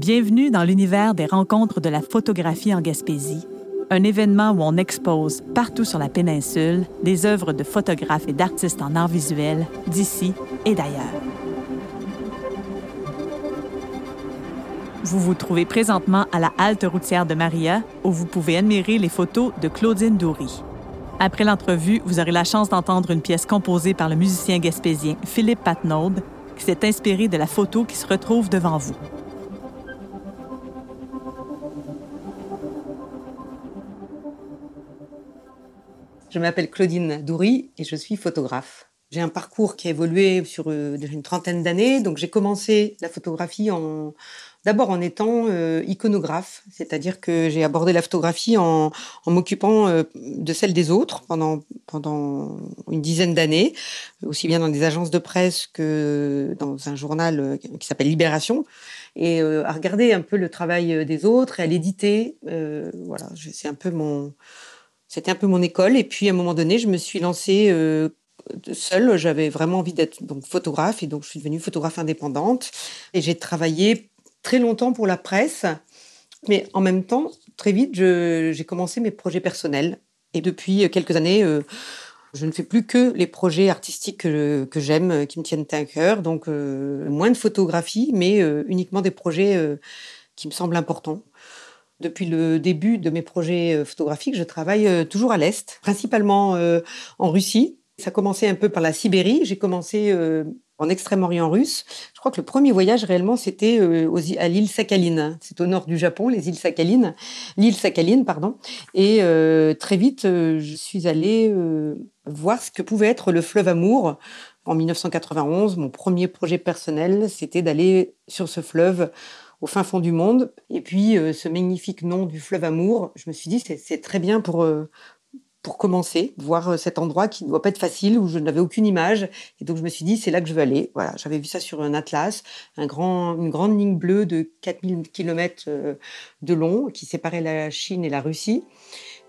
Bienvenue dans l'univers des rencontres de la photographie en Gaspésie, un événement où on expose partout sur la péninsule des œuvres de photographes et d'artistes en art visuel d'ici et d'ailleurs. Vous vous trouvez présentement à la halte routière de Maria, où vous pouvez admirer les photos de Claudine Doury. Après l'entrevue, vous aurez la chance d'entendre une pièce composée par le musicien gaspésien Philippe Patnaud, qui s'est inspiré de la photo qui se retrouve devant vous. Je m'appelle Claudine Doury et je suis photographe. J'ai un parcours qui a évolué sur euh, une trentaine d'années. Donc j'ai commencé la photographie d'abord en étant euh, iconographe, c'est-à-dire que j'ai abordé la photographie en, m'occupant euh, de celle des autres pendant pendant une dizaine d'années, aussi bien dans des agences de presse que dans un journal qui s'appelle Libération, et à regarder un peu le travail des autres et à l'éditer. voilà, c'est un peu mon c'était un peu mon école. Et puis, à un moment donné, je me suis lancée euh, seule. J'avais vraiment envie d'être donc photographe. Et donc, je suis devenue photographe indépendante. Et j'ai travaillé très longtemps pour la presse. Mais en même temps, très vite, j'ai commencé mes projets personnels. Et depuis quelques années, euh, je ne fais plus que les projets artistiques que, j'aime, qui me tiennent à cœur. Donc, euh, moins de photographie, mais uniquement des projets qui me semblent importants. Depuis le début de mes projets euh, photographiques, je travaille euh, toujours à l'Est, principalement euh, en Russie. Ça a commencé un peu par la Sibérie. J'ai commencé en Extrême-Orient russe. Je crois que le premier voyage réellement c'était à l'île Sakhaline. C'est au nord du Japon, les îles Sakhaline, l'île Sakhaline, pardon. Et très vite, je suis allée voir ce que pouvait être le fleuve Amour. En 1991, mon premier projet personnel, c'était d'aller sur ce fleuve au fin fond du monde. Et puis, euh, ce magnifique nom du fleuve Amour, je me suis dit, c'est très bien pour, euh, pour commencer, voir euh, cet endroit qui ne doit pas être facile, où je n'avais aucune image. Et donc, je me suis dit, c'est là que je veux aller. Voilà, j'avais vu ça sur un atlas, un grand, une grande ligne bleue de 4000 km de long qui séparait la Chine et la Russie.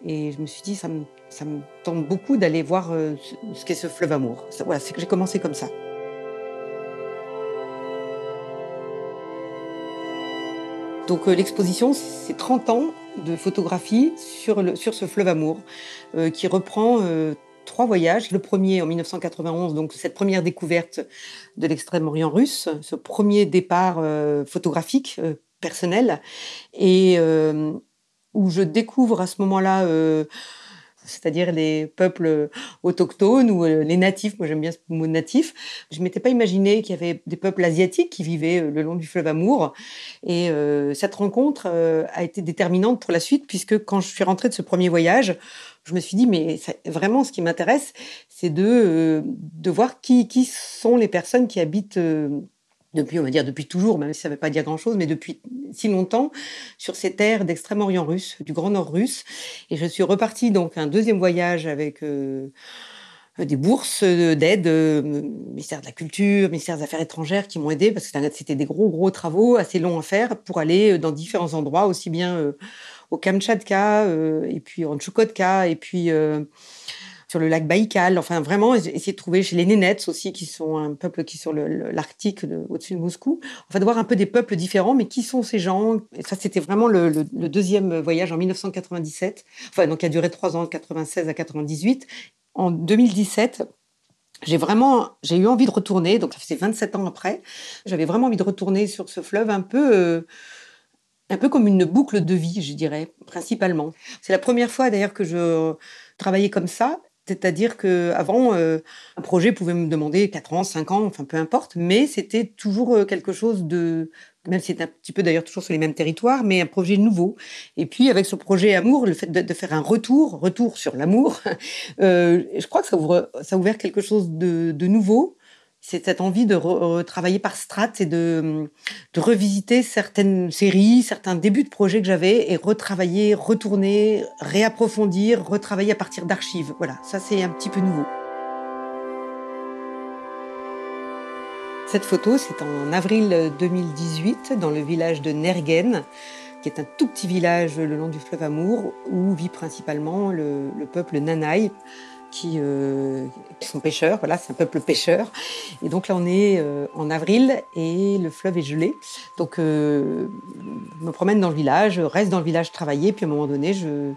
Et je me suis dit, ça me, ça me tente beaucoup d'aller voir ce qu'est ce fleuve Amour. Voilà, c'est que j'ai commencé comme ça. Donc euh, l'exposition, c'est 30 ans de photographie sur, sur ce fleuve Amour, euh, qui reprend euh, trois voyages. Le premier en 1991, donc cette première découverte de l'extrême-orient russe, ce premier départ photographique personnel, et où je découvre à ce moment-là c'est-à-dire les peuples autochtones ou euh, les natifs. Moi, j'aime bien ce mot natif. Je m'étais pas imaginé qu'il y avait des peuples asiatiques qui vivaient euh, le long du fleuve Amour. Et euh, cette rencontre a été déterminante pour la suite, puisque quand je suis rentrée de ce premier voyage, je me suis dit, mais vraiment, ce qui m'intéresse, c'est de, de voir qui, qui sont les personnes qui habitent depuis, on va dire depuis toujours, même si ça ne veut pas dire grand-chose, mais depuis si longtemps, sur ces terres d'Extrême-Orient russe, du Grand Nord russe. Et je suis repartie donc un deuxième voyage avec euh, des bourses d'aide, euh, ministère de la Culture, ministère des Affaires étrangères qui m'ont aidé parce que c'était des gros gros travaux assez longs à faire pour aller dans différents endroits, aussi bien euh, au Kamchatka et puis en Tchoukotka et puis sur le lac Baïkal. Enfin, vraiment, essayer de trouver chez les Nénets aussi, qui sont un peuple qui est sur l'Arctique au-dessus de Moscou. Enfin, de voir un peu des peuples différents, mais qui sont ces gens? Et ça, c'était vraiment le, deuxième voyage en 1997. Enfin, donc, qui a duré trois ans, de 96 à 98. En 2017, j'ai vraiment, j'ai eu envie de retourner. Donc, ça faisait 27 ans après. J'avais vraiment envie de retourner sur ce fleuve un peu. Euh, un peu comme une boucle de vie, je dirais, principalement. C'est la première fois d'ailleurs que je travaillais comme ça c'est-à-dire que avant, euh, un projet pouvait me demander 4 ans, 5 ans, enfin peu importe, mais c'était toujours euh, quelque chose de, même si c'est un petit peu d'ailleurs toujours sur les mêmes territoires, mais un projet nouveau. Et puis avec ce projet Amour, le fait de, faire un retour, retour sur l'amour, euh, je crois que ça ouvre, a ouvert quelque chose de nouveau c'est cette envie de travailler par strates et de, de, revisiter certaines séries, certains débuts de projets que j'avais et retravailler, retourner, réapprofondir, retravailler à partir d'archives. Voilà, ça c'est un petit peu nouveau. Cette photo, c'est en avril 2018 dans le village de Nergen, qui est un tout petit village le long du fleuve Amour où vit principalement le, le peuple Nanaï qui, sont pêcheurs. Voilà, c'est un peuple pêcheur. Et donc là, on est en avril et le fleuve est gelé. Donc, je me promène dans le village, reste dans le village travailler. Puis à un moment donné, je,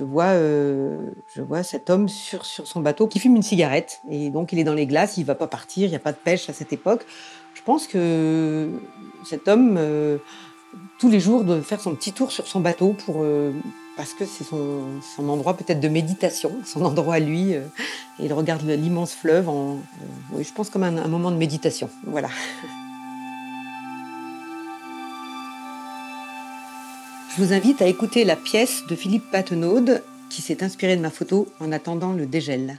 vois, je vois cet homme sur son bateau qui fume une cigarette. Et donc, il est dans les glaces, il ne va pas partir, il n'y a pas de pêche à cette époque. Je pense que cet homme, tous les jours, doit faire son petit tour sur son bateau pour parce que c'est son, endroit peut-être de méditation, son endroit à lui. Euh, il regarde l'immense fleuve, en, euh, je pense comme un, un moment de méditation. Voilà. Je vous invite à écouter la pièce de Philippe Patenaude qui s'est inspiré de ma photo en attendant le dégel.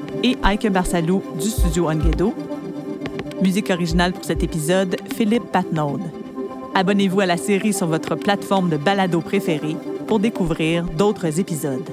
et Ike Barsalou du studio Onguedo. Musique originale pour cet épisode, Philippe Patnaud. Abonnez-vous à la série sur votre plateforme de balado préférée pour découvrir d'autres épisodes.